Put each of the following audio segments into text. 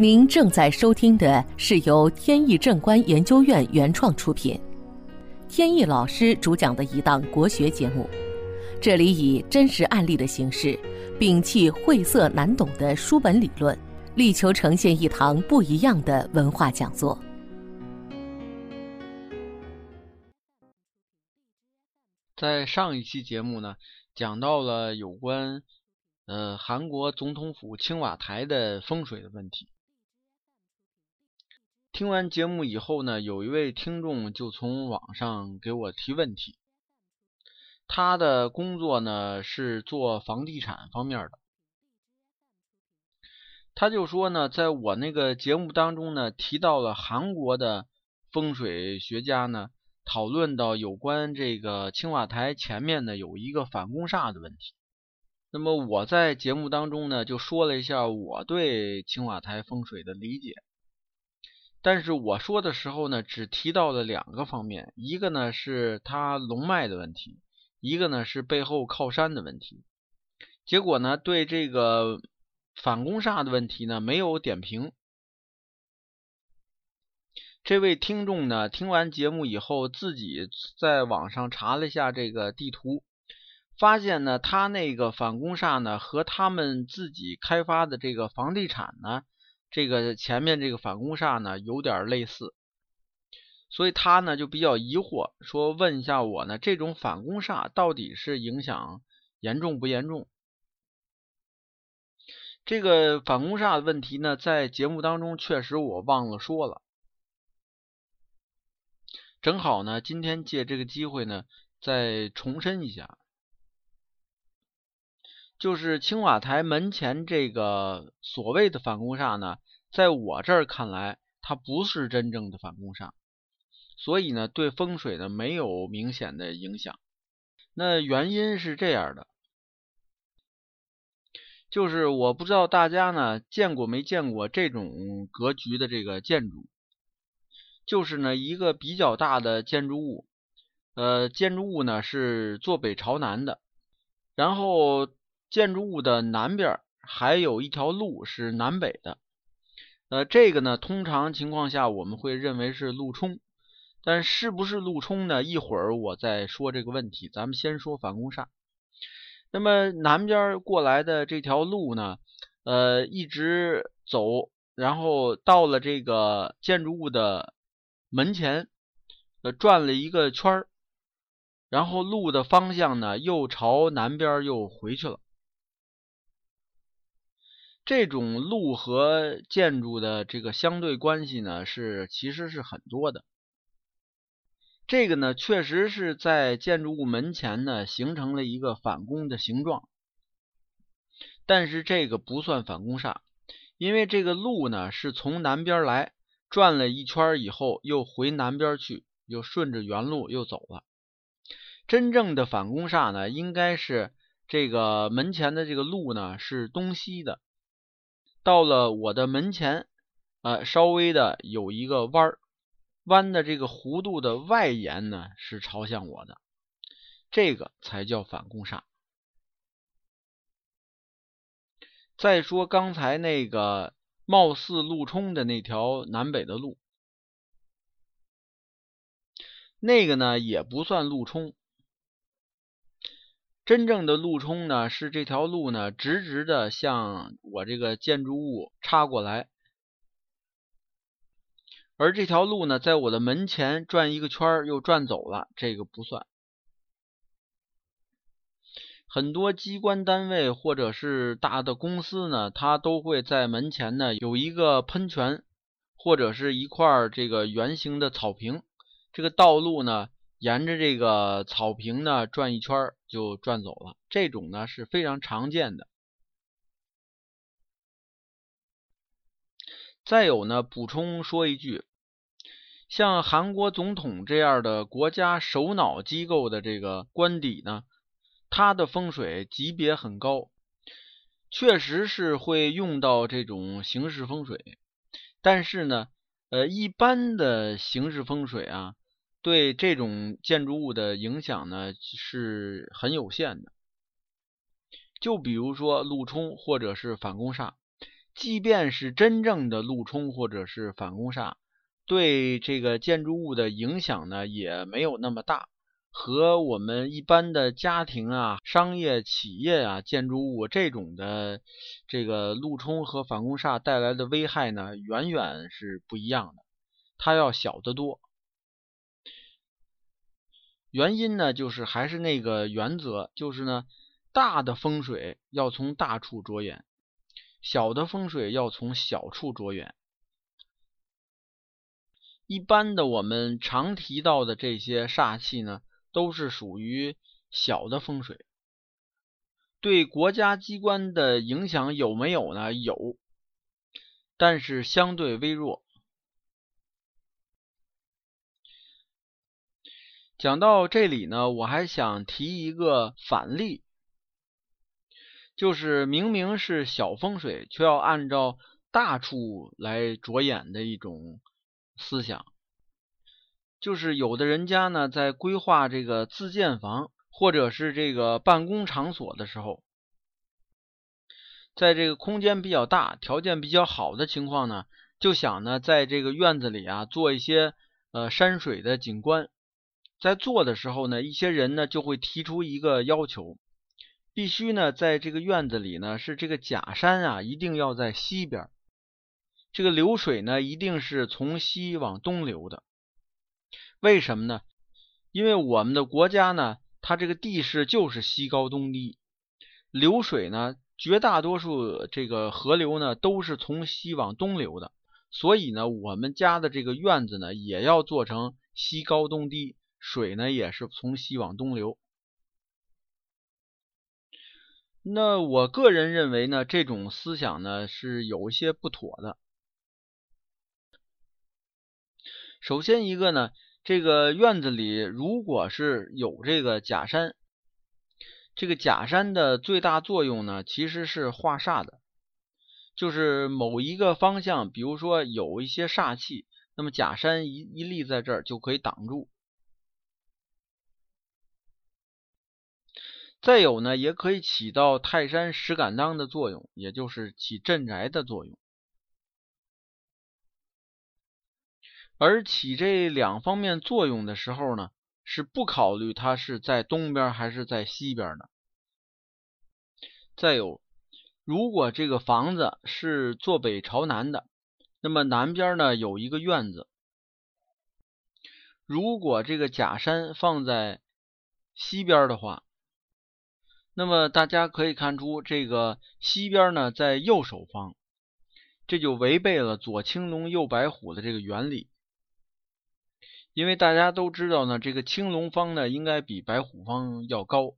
您正在收听的是由天意正观研究院原创出品，天意老师主讲的一档国学节目。这里以真实案例的形式，摒弃晦涩难懂的书本理论，力求呈现一堂不一样的文化讲座。在上一期节目呢，讲到了有关呃韩国总统府青瓦台的风水的问题。听完节目以后呢，有一位听众就从网上给我提问题。他的工作呢是做房地产方面的，他就说呢，在我那个节目当中呢，提到了韩国的风水学家呢，讨论到有关这个青瓦台前面呢有一个反攻煞的问题。那么我在节目当中呢，就说了一下我对青瓦台风水的理解。但是我说的时候呢，只提到了两个方面，一个呢是他龙脉的问题，一个呢是背后靠山的问题。结果呢，对这个反攻煞的问题呢没有点评。这位听众呢，听完节目以后，自己在网上查了一下这个地图，发现呢，他那个反攻煞呢和他们自己开发的这个房地产呢。这个前面这个反攻煞呢有点类似，所以他呢就比较疑惑，说问一下我呢，这种反攻煞到底是影响严重不严重？这个反攻煞的问题呢，在节目当中确实我忘了说了，正好呢，今天借这个机会呢，再重申一下。就是青瓦台门前这个所谓的反攻煞呢，在我这儿看来，它不是真正的反攻煞，所以呢，对风水呢没有明显的影响。那原因是这样的，就是我不知道大家呢见过没见过这种格局的这个建筑，就是呢一个比较大的建筑物，呃，建筑物呢是坐北朝南的，然后。建筑物的南边还有一条路是南北的，呃，这个呢，通常情况下我们会认为是路冲，但是不是路冲呢？一会儿我再说这个问题。咱们先说反攻煞。那么南边过来的这条路呢，呃，一直走，然后到了这个建筑物的门前，呃，转了一个圈儿，然后路的方向呢，又朝南边又回去了。这种路和建筑的这个相对关系呢，是其实是很多的。这个呢，确实是在建筑物门前呢形成了一个反弓的形状，但是这个不算反弓煞，因为这个路呢是从南边来，转了一圈以后又回南边去，又顺着原路又走了。真正的反弓煞呢，应该是这个门前的这个路呢是东西的。到了我的门前，呃，稍微的有一个弯儿，弯的这个弧度的外沿呢是朝向我的，这个才叫反攻煞。再说刚才那个貌似路冲的那条南北的路，那个呢也不算路冲。真正的路冲呢，是这条路呢直直的向我这个建筑物插过来，而这条路呢，在我的门前转一个圈又转走了，这个不算。很多机关单位或者是大的公司呢，它都会在门前呢有一个喷泉，或者是一块这个圆形的草坪，这个道路呢。沿着这个草坪呢转一圈就转走了，这种呢是非常常见的。再有呢，补充说一句，像韩国总统这样的国家首脑机构的这个官邸呢，它的风水级别很高，确实是会用到这种形式风水，但是呢，呃，一般的形式风水啊。对这种建筑物的影响呢是很有限的。就比如说路冲或者是反攻煞，即便是真正的路冲或者是反攻煞，对这个建筑物的影响呢也没有那么大，和我们一般的家庭啊、商业企业啊、建筑物这种的这个路冲和反攻煞带来的危害呢，远远是不一样的，它要小得多。原因呢，就是还是那个原则，就是呢，大的风水要从大处着眼，小的风水要从小处着眼。一般的我们常提到的这些煞气呢，都是属于小的风水，对国家机关的影响有没有呢？有，但是相对微弱。讲到这里呢，我还想提一个反例，就是明明是小风水，却要按照大处来着眼的一种思想。就是有的人家呢，在规划这个自建房或者是这个办公场所的时候，在这个空间比较大、条件比较好的情况呢，就想呢，在这个院子里啊，做一些呃山水的景观。在做的时候呢，一些人呢就会提出一个要求，必须呢在这个院子里呢是这个假山啊一定要在西边，这个流水呢一定是从西往东流的。为什么呢？因为我们的国家呢，它这个地势就是西高东低，流水呢绝大多数这个河流呢都是从西往东流的，所以呢我们家的这个院子呢也要做成西高东低。水呢也是从西往东流，那我个人认为呢，这种思想呢是有一些不妥的。首先一个呢，这个院子里如果是有这个假山，这个假山的最大作用呢其实是化煞的，就是某一个方向，比如说有一些煞气，那么假山一一立在这儿就可以挡住。再有呢，也可以起到泰山石敢当的作用，也就是起镇宅的作用。而起这两方面作用的时候呢，是不考虑它是在东边还是在西边的。再有，如果这个房子是坐北朝南的，那么南边呢有一个院子，如果这个假山放在西边的话。那么大家可以看出，这个西边呢在右手方，这就违背了左青龙右白虎的这个原理。因为大家都知道呢，这个青龙方呢应该比白虎方要高。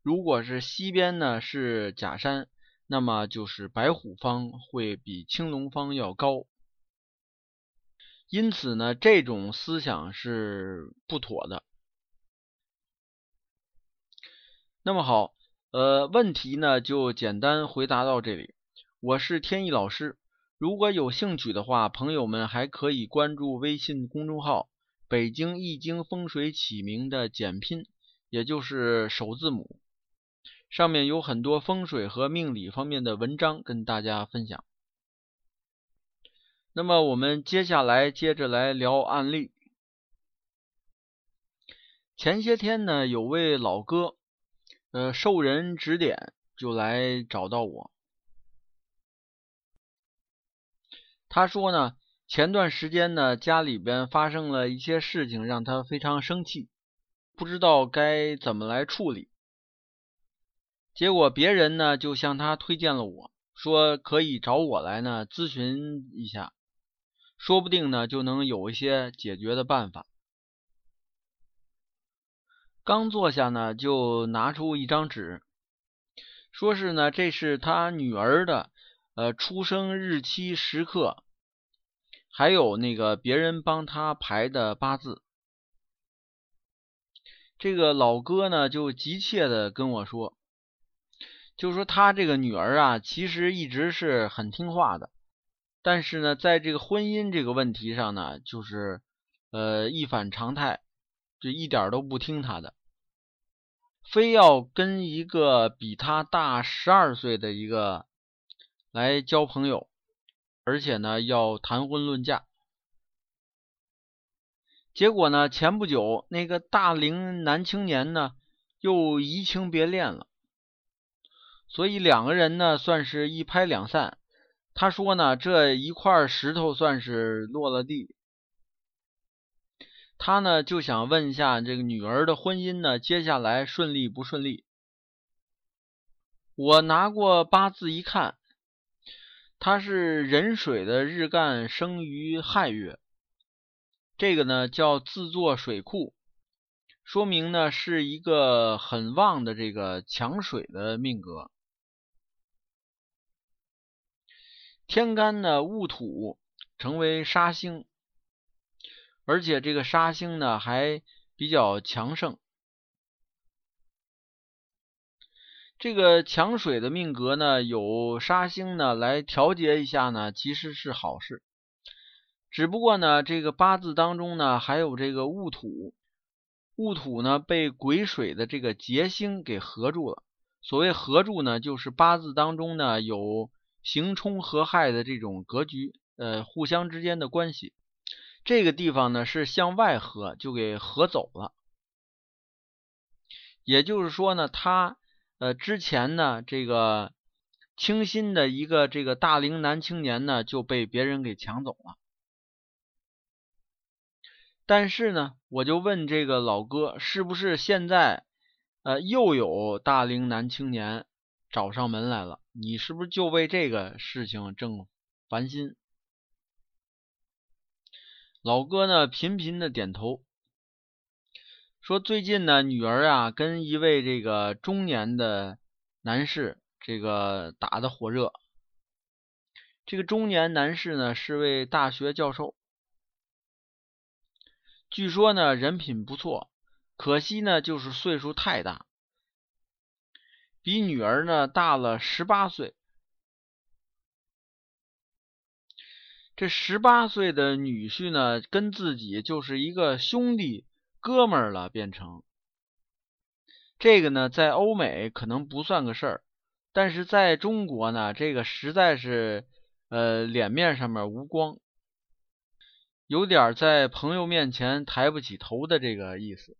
如果是西边呢是假山，那么就是白虎方会比青龙方要高。因此呢，这种思想是不妥的。那么好。呃，问题呢就简单回答到这里。我是天意老师，如果有兴趣的话，朋友们还可以关注微信公众号“北京易经风水起名”的简拼，也就是首字母，上面有很多风水和命理方面的文章跟大家分享。那么我们接下来接着来聊案例。前些天呢，有位老哥。呃，受人指点，就来找到我。他说呢，前段时间呢，家里边发生了一些事情，让他非常生气，不知道该怎么来处理。结果别人呢，就向他推荐了我，说可以找我来呢咨询一下，说不定呢就能有一些解决的办法。刚坐下呢，就拿出一张纸，说是呢，这是他女儿的呃出生日期时刻，还有那个别人帮他排的八字。这个老哥呢，就急切的跟我说，就说他这个女儿啊，其实一直是很听话的，但是呢，在这个婚姻这个问题上呢，就是呃一反常态。就一点都不听他的，非要跟一个比他大十二岁的一个来交朋友，而且呢要谈婚论嫁。结果呢，前不久那个大龄男青年呢又移情别恋了，所以两个人呢算是一拍两散。他说呢，这一块石头算是落了地。他呢就想问一下这个女儿的婚姻呢，接下来顺利不顺利？我拿过八字一看，他是壬水的日干生于亥月，这个呢叫自作水库，说明呢是一个很旺的这个强水的命格。天干呢戊土成为杀星，而且这个杀星呢还比较强盛。这个强水的命格呢，有杀星呢来调节一下呢，其实是好事。只不过呢，这个八字当中呢还有这个戊土，戊土呢被癸水的这个劫星给合住了。所谓合住呢，就是八字当中呢有。刑冲合害的这种格局，呃，互相之间的关系，这个地方呢是向外合，就给合走了。也就是说呢，他呃之前呢这个清新的一个这个大龄男青年呢就被别人给抢走了。但是呢，我就问这个老哥，是不是现在呃又有大龄男青年？找上门来了，你是不是就为这个事情正烦心？老哥呢，频频的点头，说最近呢，女儿啊跟一位这个中年的男士这个打的火热。这个中年男士呢是位大学教授，据说呢人品不错，可惜呢就是岁数太大。比女儿呢大了十八岁，这十八岁的女婿呢，跟自己就是一个兄弟哥们儿了，变成这个呢，在欧美可能不算个事儿，但是在中国呢，这个实在是呃脸面上面无光，有点在朋友面前抬不起头的这个意思。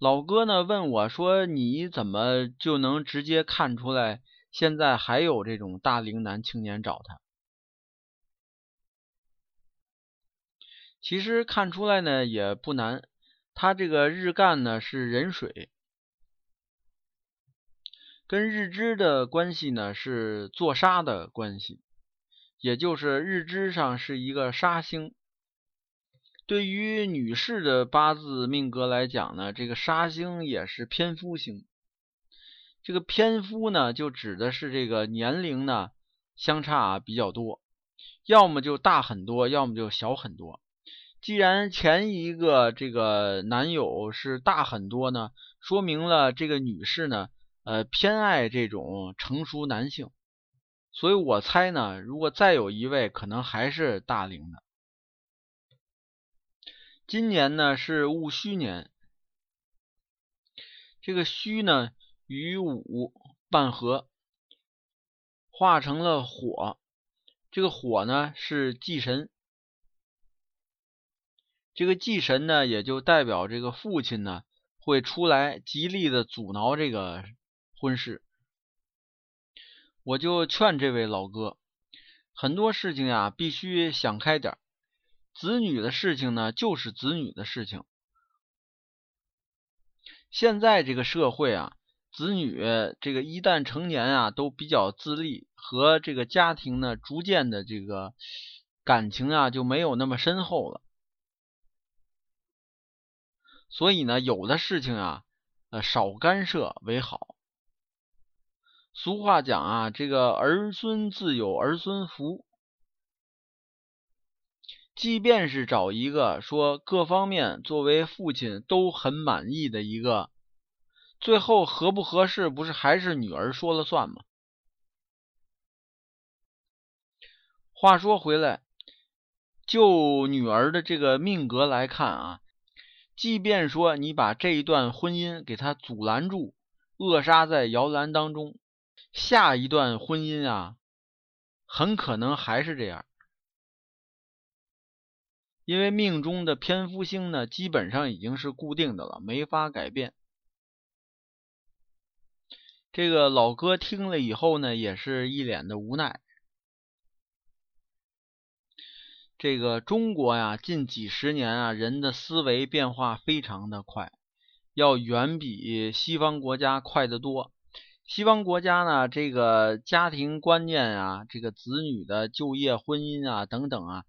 老哥呢问我说：“你怎么就能直接看出来现在还有这种大龄男青年找他？”其实看出来呢也不难，他这个日干呢是壬水，跟日支的关系呢是坐杀的关系，也就是日支上是一个杀星。对于女士的八字命格来讲呢，这个杀星也是偏夫星。这个偏夫呢，就指的是这个年龄呢相差比较多，要么就大很多，要么就小很多。既然前一个这个男友是大很多呢，说明了这个女士呢，呃，偏爱这种成熟男性。所以我猜呢，如果再有一位，可能还是大龄的。今年呢是戊戌年，这个戌呢与五半合，化成了火。这个火呢是忌神，这个忌神呢也就代表这个父亲呢会出来极力的阻挠这个婚事。我就劝这位老哥，很多事情呀必须想开点。子女的事情呢，就是子女的事情。现在这个社会啊，子女这个一旦成年啊，都比较自立，和这个家庭呢，逐渐的这个感情啊，就没有那么深厚了。所以呢，有的事情啊，呃，少干涉为好。俗话讲啊，这个儿孙自有儿孙福。即便是找一个说各方面作为父亲都很满意的一个，最后合不合适，不是还是女儿说了算吗？话说回来，就女儿的这个命格来看啊，即便说你把这一段婚姻给她阻拦住，扼杀在摇篮当中，下一段婚姻啊，很可能还是这样。因为命中的偏夫星呢，基本上已经是固定的了，没法改变。这个老哥听了以后呢，也是一脸的无奈。这个中国呀，近几十年啊，人的思维变化非常的快，要远比西方国家快得多。西方国家呢，这个家庭观念啊，这个子女的就业、婚姻啊等等啊。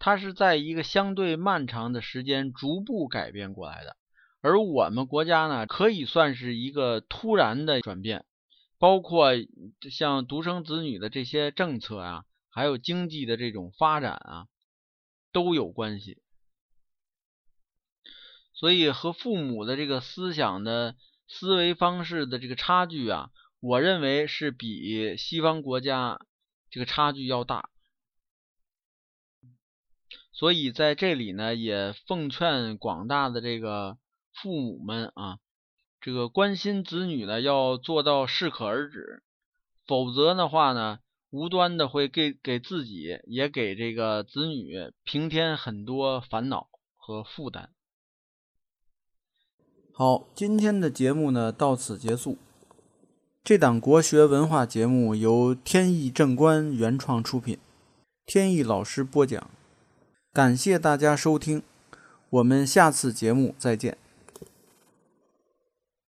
它是在一个相对漫长的时间逐步改变过来的，而我们国家呢，可以算是一个突然的转变，包括像独生子女的这些政策啊，还有经济的这种发展啊，都有关系。所以和父母的这个思想的思维方式的这个差距啊，我认为是比西方国家这个差距要大。所以在这里呢，也奉劝广大的这个父母们啊，这个关心子女呢，要做到适可而止，否则的话呢，无端的会给给自己也给这个子女平添很多烦恼和负担。好，今天的节目呢到此结束。这档国学文化节目由天意正观原创出品，天意老师播讲。感谢大家收听，我们下次节目再见。